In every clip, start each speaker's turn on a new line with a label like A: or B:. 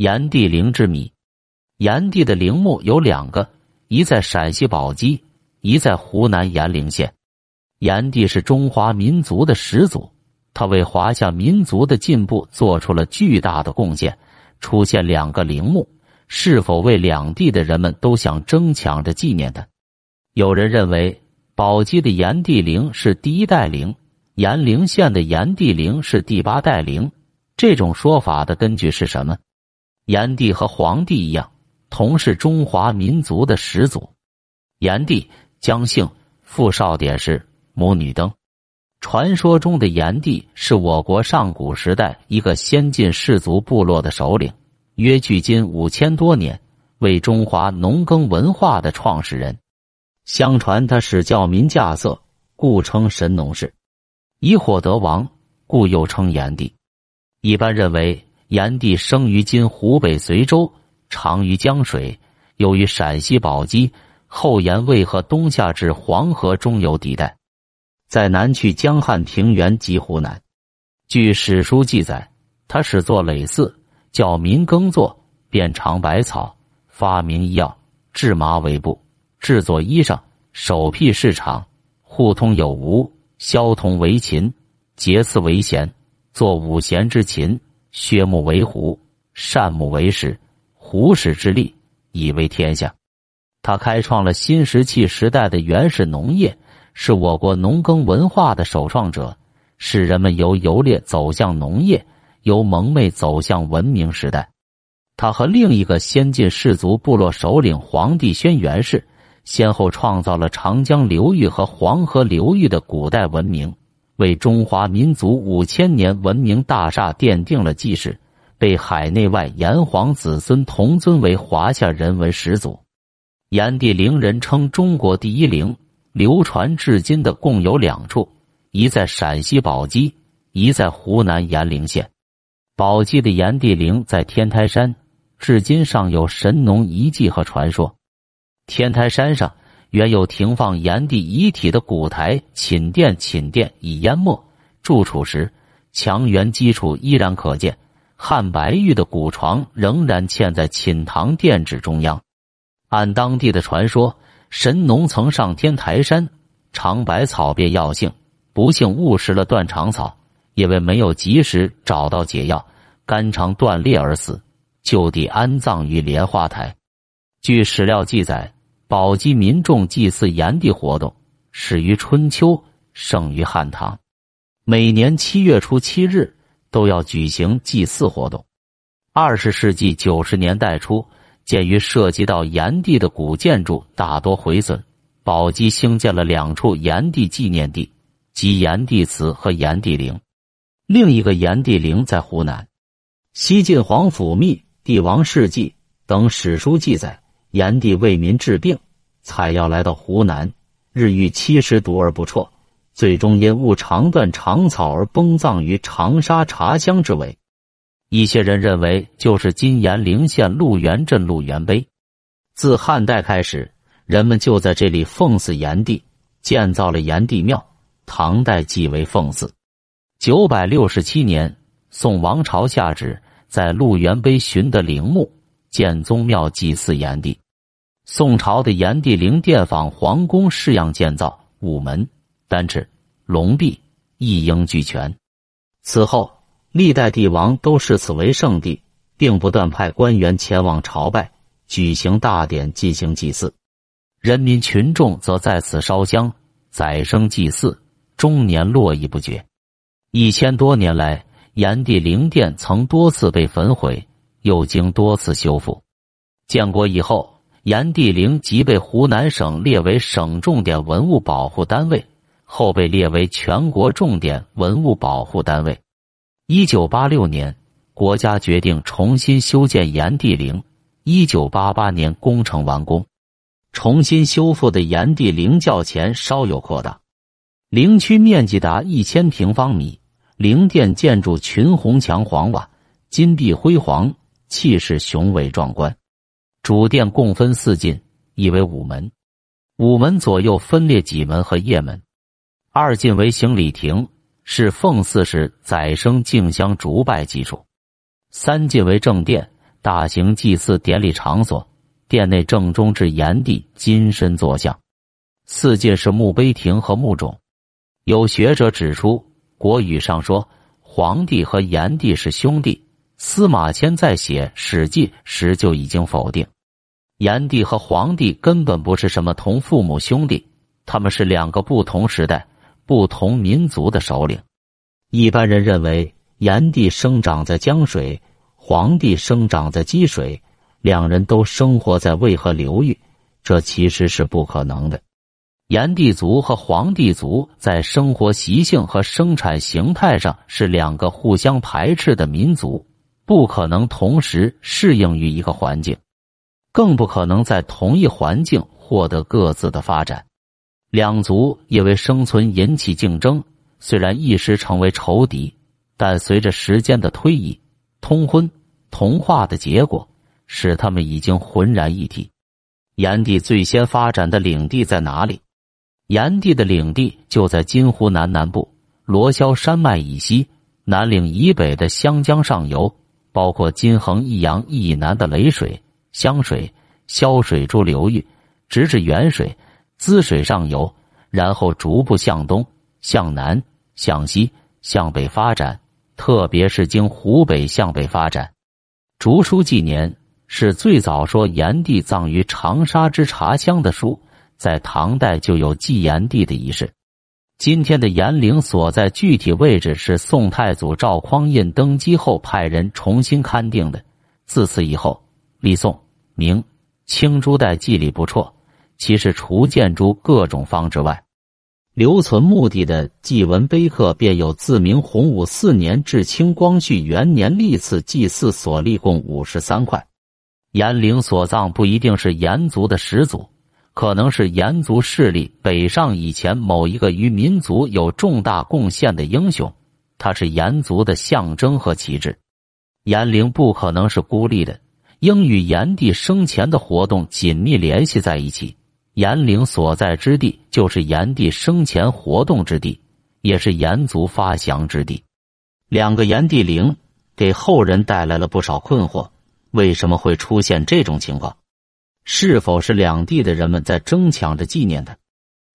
A: 炎帝陵之谜。炎帝的陵墓有两个，一在陕西宝鸡，一在湖南炎陵县。炎帝是中华民族的始祖，他为华夏民族的进步做出了巨大的贡献。出现两个陵墓，是否为两地的人们都想争抢着纪念他？有人认为宝鸡的炎帝陵是第一代陵，炎陵县的炎帝陵是第八代陵。这种说法的根据是什么？炎帝和黄帝一样，同是中华民族的始祖。炎帝姜姓，父少典氏。母女登，传说中的炎帝是我国上古时代一个先进氏族部落的首领，约距今五千多年，为中华农耕文化的创始人。相传他使教民稼穑，故称神农氏；以火得王，故又称炎帝。一般认为，炎帝生于今湖北随州，长于江水，又于陕西宝鸡，后延渭河东下至黄河中游地带。在南去江汉平原及湖南，据史书记载，他始作耒耜，教民耕作，遍尝百草，发明医药，制麻为布，制作衣裳，首辟市场，互通有无，萧同为琴，结刺为弦，作五弦之琴，削木为壶，善木为石，胡石之力，以为天下。他开创了新石器时代的原始农业。是我国农耕文化的首创者，使人们由游猎走向农业，由蒙昧走向文明时代。他和另一个先进氏族部落首领黄帝轩辕氏，先后创造了长江流域和黄河流域的古代文明，为中华民族五千年文明大厦奠定了基石，被海内外炎黄子孙同尊为华夏人文始祖。炎帝陵人称中国第一陵。流传至今的共有两处，一在陕西宝鸡，一在湖南炎陵县。宝鸡的炎帝陵在天台山，至今尚有神农遗迹和传说。天台山上原有停放炎帝遗体的古台寝殿，寝殿已淹没，住处时墙垣基础依然可见。汉白玉的古床仍然嵌在寝堂殿址中央。按当地的传说。神农曾上天台山尝百草便药性，不幸误食了断肠草，因为没有及时找到解药，肝肠断裂而死，就地安葬于莲花台。据史料记载，宝鸡民众祭祀炎帝活动始于春秋，盛于汉唐，每年七月初七日都要举行祭祀活动。二十世纪九十年代初。鉴于涉及到炎帝的古建筑大多毁损，宝鸡兴建了两处炎帝纪念地，即炎帝祠和炎帝陵。另一个炎帝陵在湖南。西晋皇甫谧《帝王世纪》等史书记载，炎帝为民治病，采药来到湖南，日遇七十毒而不辍，最终因误肠断肠草而崩葬于长沙茶乡之围。一些人认为，就是今炎陵县鹿原镇鹿原碑。自汉代开始，人们就在这里奉祀炎帝，建造了炎帝庙。唐代即为奉祀。九百六十七年，宋王朝下旨，在鹿源碑寻得陵墓，建宗庙祭祀炎帝。宋朝的炎帝陵殿仿皇宫式样建造，午门、丹翅、龙壁一应俱全。此后。历代帝王都视此为圣地，并不断派官员前往朝拜、举行大典进行祭祀。人民群众则在此烧香、宰牲祭祀，终年络绎不绝。一千多年来，炎帝陵殿曾多次被焚毁，又经多次修复。建国以后，炎帝陵即被湖南省列为省重点文物保护单位，后被列为全国重点文物保护单位。一九八六年，国家决定重新修建炎帝陵。一九八八年工程完工，重新修复的炎帝陵较前稍有扩大，陵区面积达一千平方米。陵殿建筑群红墙黄瓦，金碧辉煌，气势雄伟壮观。主殿共分四进，亦为午门，午门左右分列戟门和夜门。二进为行礼亭。是奉祀时宰牲敬香烛拜基础。三进为正殿，大型祭祀典礼场所，殿内正中置炎帝金身坐像，四进是墓碑亭和墓冢。有学者指出，国语上说皇帝和炎帝是兄弟，司马迁在写《史记》时就已经否定，炎帝和黄帝根本不是什么同父母兄弟，他们是两个不同时代、不同民族的首领。一般人认为，炎帝生长在江水，黄帝生长在积水，两人都生活在渭河流域，这其实是不可能的。炎帝族和黄帝族在生活习性和生产形态上是两个互相排斥的民族，不可能同时适应于一个环境，更不可能在同一环境获得各自的发展。两族因为生存引起竞争，虽然一时成为仇敌，但随着时间的推移，通婚同化的结果使他们已经浑然一体。炎帝最先发展的领地在哪里？炎帝的领地就在今湖南南部罗霄山脉以西、南岭以北的湘江上游，包括金衡益阳以南的雷水、湘水、潇水诸流域，直至沅水、滋水上游，然后逐步向东、向南、向西、向北发展。特别是经湖北向北发展，《竹书纪年》是最早说炎帝葬于长沙之茶乡的书。在唐代就有祭炎帝的仪式。今天的炎陵所在具体位置是宋太祖赵匡胤登基后派人重新勘定的。自此以后，历宋、明、清诸代记礼不辍。其实除建筑各种方之外，留存墓地的祭文碑刻便有自明洪武四年至清光绪元年历次祭祀所立，共五十三块。炎陵所葬不一定是炎族的始祖。可能是炎族势力北上以前某一个与民族有重大贡献的英雄，他是炎族的象征和旗帜。炎陵不可能是孤立的，应与炎帝生前的活动紧密联系在一起。炎陵所在之地就是炎帝生前活动之地，也是炎族发祥之地。两个炎帝陵给后人带来了不少困惑：为什么会出现这种情况？是否是两地的人们在争抢着纪念他？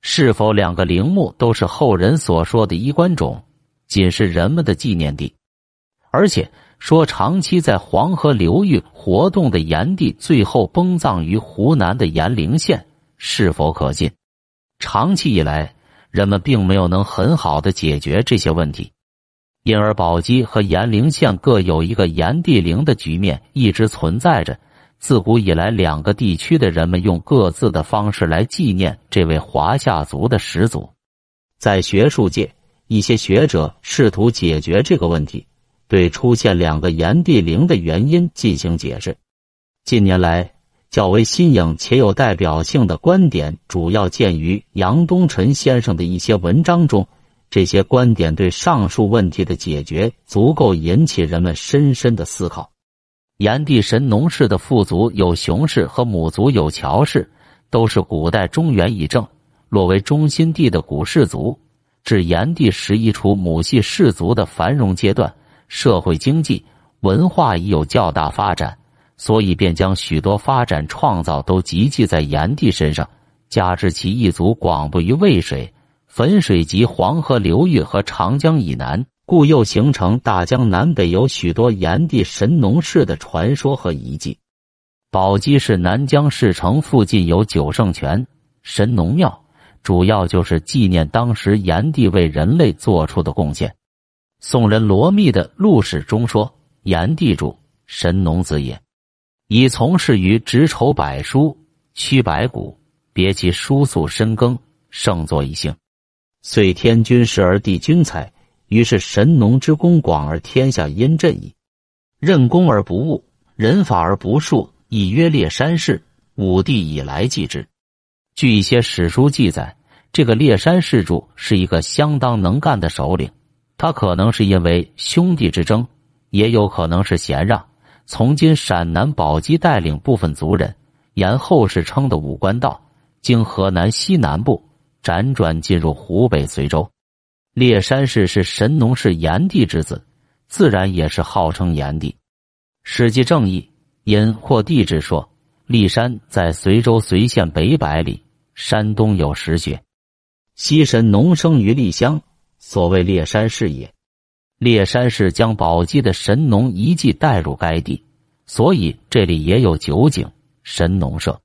A: 是否两个陵墓都是后人所说的衣冠冢，仅是人们的纪念地？而且说长期在黄河流域活动的炎帝最后崩葬于湖南的炎陵县，是否可信？长期以来，人们并没有能很好的解决这些问题，因而宝鸡和炎陵县各有一个炎帝陵的局面一直存在着。自古以来，两个地区的人们用各自的方式来纪念这位华夏族的始祖。在学术界，一些学者试图解决这个问题，对出现两个炎帝陵的原因进行解释。近年来，较为新颖且有代表性的观点，主要见于杨东辰先生的一些文章中。这些观点对上述问题的解决，足够引起人们深深的思考。炎帝神农氏的父族有熊氏和母族有乔氏，都是古代中原以正、洛为中心地的古氏族。至炎帝时，一处母系氏族的繁荣阶段，社会经济文化已有较大发展，所以便将许多发展创造都集聚在炎帝身上。加之其一族广布于渭水、汾水及黄河流域和长江以南。故又形成大江南北有许多炎帝神农氏的传说和遗迹。宝鸡市南江市城附近有九圣泉神农庙，主要就是纪念当时炎帝为人类做出的贡献。宋人罗密的《陆史》中说：“炎帝主，神农子也，以从事于执筹百书，驱百谷，别其书素深耕，胜作一性。遂天君时而地君才。”于是神农之功广而天下殷振矣。任功而不务，人法而不术，以约列山氏。武帝以来继之。据一些史书记载，这个列山氏主是一个相当能干的首领。他可能是因为兄弟之争，也有可能是贤让，从今陕南宝鸡带领部分族人，沿后世称的武关道，经河南西南部，辗转进入湖北随州。烈山氏是神农氏炎帝之子，自然也是号称炎帝。《史记正义》因或地之说，骊山在随州随县北百里，山东有石穴，西神农生于骊乡，所谓烈山氏也。烈山氏将宝鸡的神农遗迹带入该地，所以这里也有九井神农社。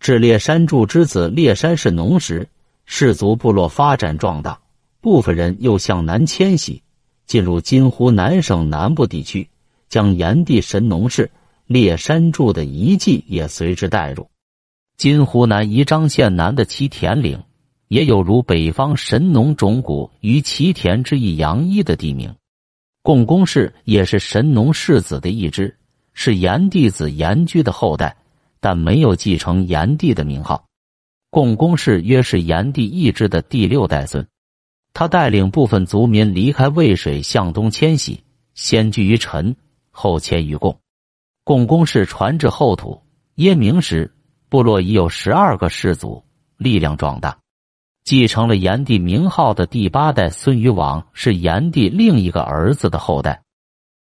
A: 至烈山柱之子烈山氏农时，氏族部落发展壮大，部分人又向南迁徙，进入今湖南省南部地区，将炎帝神农氏烈山柱的遗迹也随之带入。今湖南宜章县南的齐田岭，也有如北方神农种谷于齐田之意杨一的地名。共工氏也是神农氏子的一支，是炎帝子炎居的后代，但没有继承炎帝的名号。共工氏约是炎帝一支的第六代孙，他带领部分族民离开渭水向东迁徙，先居于陈，后迁于贡。共工氏传至后土耶明时，部落已有十二个氏族，力量壮大。继承了炎帝名号的第八代孙禹往是炎帝另一个儿子的后代，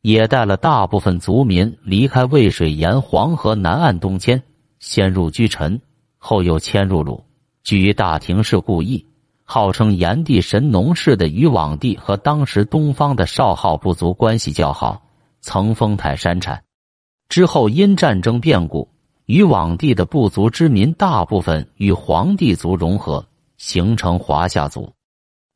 A: 也带了大部分族民离开渭水沿黄河南岸东迁，先入居陈，后又迁入鲁，居于大庭氏故邑。号称炎帝神农氏的禹往帝和当时东方的少昊部族关系较好，曾封泰山产。之后因战争变故，禹往帝的部族之民大部分与黄帝族融合。形成华夏族，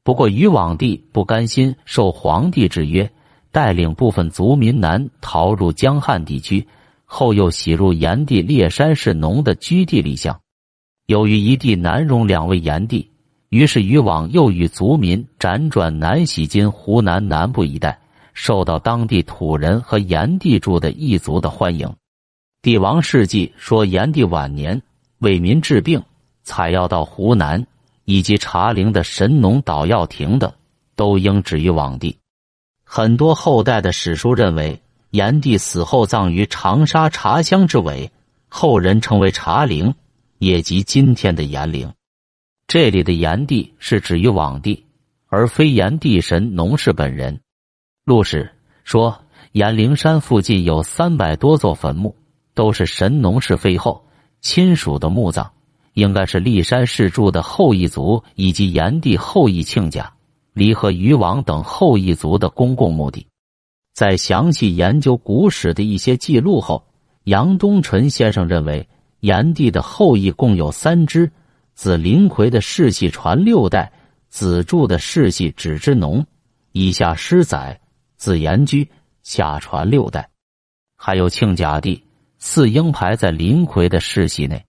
A: 不过禹往帝不甘心受皇帝制约，带领部分族民南逃入江汉地区，后又徙入炎帝烈山氏农的居地立乡。由于一地难容两位炎帝，于是禹往又与族民辗转南徙今湖南南部一带，受到当地土人和炎帝住的异族的欢迎。帝王事迹说，炎帝晚年为民治病，采药到湖南。以及茶陵的神农捣药亭的，都应止于往帝。很多后代的史书认为，炎帝死后葬于长沙茶乡之尾，后人称为茶陵，也即今天的炎陵。这里的炎帝是指于往帝，而非炎帝神农氏本人。陆史说，炎陵山附近有三百多座坟墓，都是神农氏废后亲属的墓葬。应该是骊山氏柱的后裔族以及炎帝后裔亲家、离和禹王等后裔族的公共墓地。在详细研究古史的一些记录后，杨东纯先生认为，炎帝的后裔共有三支：子林奎的世系传六代，子柱的世系只之农，以下失载，子炎居下传六代，还有庆甲帝四英排在林奎的世系内，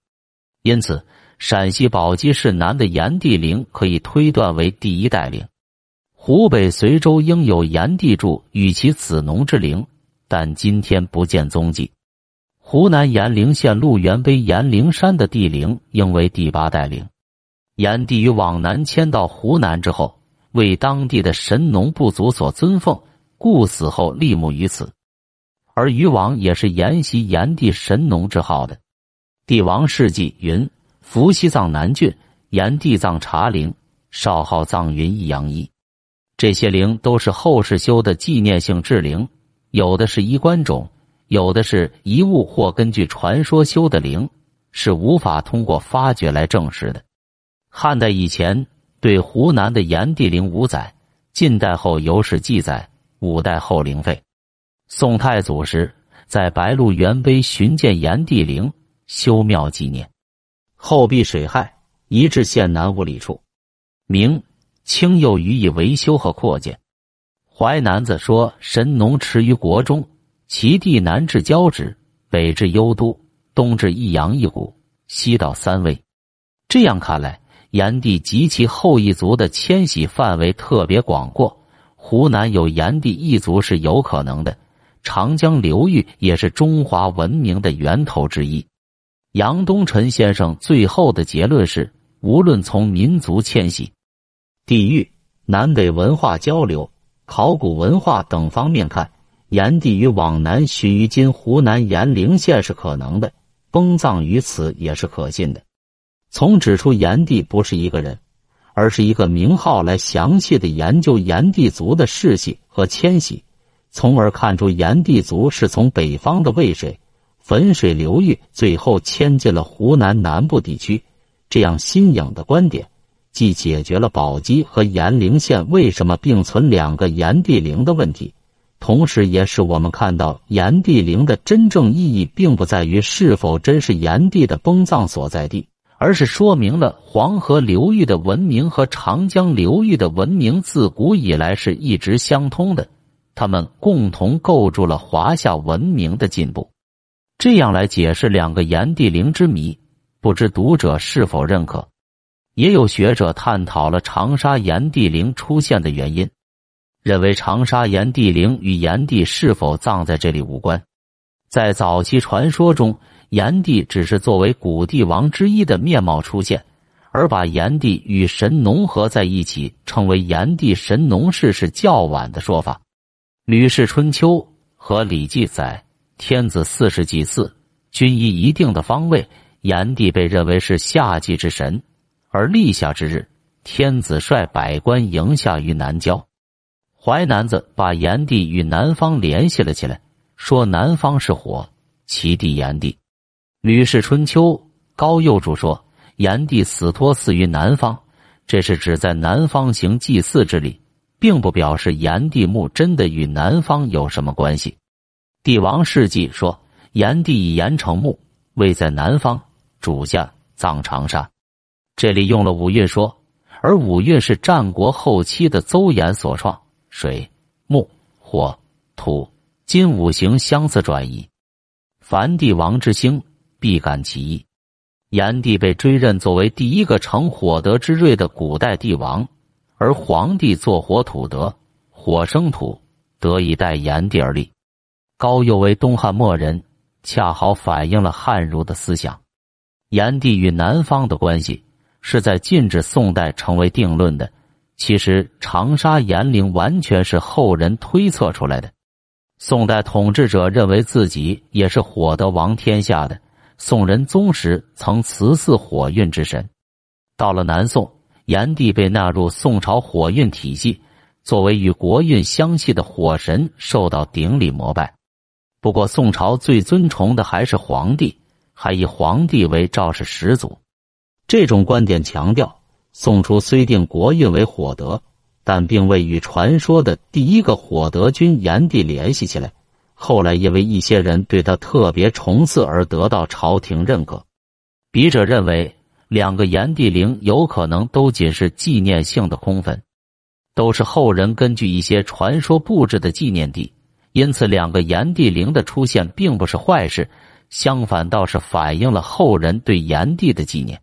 A: 因此。陕西宝鸡市南的炎帝陵可以推断为第一代陵，湖北随州应有炎帝柱与其子农之陵，但今天不见踪迹。湖南炎陵县鹿园碑炎陵山的帝陵应为第八代陵。炎帝于往南迁到湖南之后，为当地的神农部族所尊奉，故死后立墓于此。而禹王也是沿袭炎帝神农之号的。帝王事迹云。伏羲葬南郡，炎帝葬茶陵，少昊葬云益阳一。这些陵都是后世修的纪念性制陵，有的是衣冠冢，有的是遗物或根据传说修的陵，是无法通过发掘来证实的。汉代以前对湖南的炎帝陵无载，晋代后有史记载，五代后陵废。宋太祖时在白鹿原碑寻见炎帝陵，修庙纪念。后避水害，移至县南五里处。明清又予以维修和扩建。淮南子说：“神农驰于国中，其地南至交趾，北至幽都，东至益阳一谷，西到三危。”这样看来，炎帝及其后裔族的迁徙范围特别广阔。湖南有炎帝一族是有可能的。长江流域也是中华文明的源头之一。杨东辰先生最后的结论是：无论从民族迁徙、地域、南北文化交流、考古文化等方面看，炎帝于往南徐于今湖南炎陵县是可能的，封葬于此也是可信的。从指出炎帝不是一个人，而是一个名号来详细的研究炎帝族的世系和迁徙，从而看出炎帝族是从北方的渭水。汾水流域最后迁进了湖南南部地区。这样新颖的观点，既解决了宝鸡和炎陵县为什么并存两个炎帝陵的问题，同时也使我们看到炎帝陵的真正意义，并不在于是否真是炎帝的崩葬所在地，而是说明了黄河流域的文明和长江流域的文明自古以来是一直相通的，他们共同构筑了华夏文明的进步。这样来解释两个炎帝陵之谜。不知读者是否认可？也有学者探讨了长沙炎帝陵出现的原因，认为长沙炎帝陵与炎帝是否葬在这里无关。在早期传说中，炎帝只是作为古帝王之一的面貌出现，而把炎帝与神农合在一起，称为炎帝神农氏是较晚的说法。《吕氏春秋》和《礼记》载：“天子四十祭祀，均依一定的方位。”炎帝被认为是夏季之神，而立夏之日，天子率百官迎夏于南郊。淮南子把炎帝与南方联系了起来，说南方是火，其地炎帝。《吕氏春秋》高佑主说，炎帝死托祀于南方，这是指在南方行祭祀之礼，并不表示炎帝墓真的与南方有什么关系。《帝王世纪》说，炎帝以盐城墓，位在南方。主下葬长沙，这里用了五岳说，而五岳是战国后期的邹衍所创，水、木、火、土、金五行相似转移。凡帝王之星，必感其意。炎帝被追认作为第一个成火德之瑞的古代帝王，而黄帝作火土德，火生土，得以代炎帝而立。高佑为东汉末人，恰好反映了汉儒的思想。炎帝与南方的关系是在晋至宋代成为定论的。其实长沙炎陵完全是后人推测出来的。宋代统治者认为自己也是火德王天下的。宋仁宗时曾辞祀火运之神。到了南宋，炎帝被纳入宋朝火运体系，作为与国运相系的火神受到顶礼膜拜。不过，宋朝最尊崇的还是皇帝。还以皇帝为肇事始祖，这种观点强调宋初虽定国运为火德，但并未与传说的第一个火德君炎帝联系起来。后来因为一些人对他特别崇祀而得到朝廷认可。笔者认为，两个炎帝陵有可能都仅是纪念性的空坟，都是后人根据一些传说布置的纪念地。因此，两个炎帝陵的出现并不是坏事。相反，倒是反映了后人对炎帝的纪念。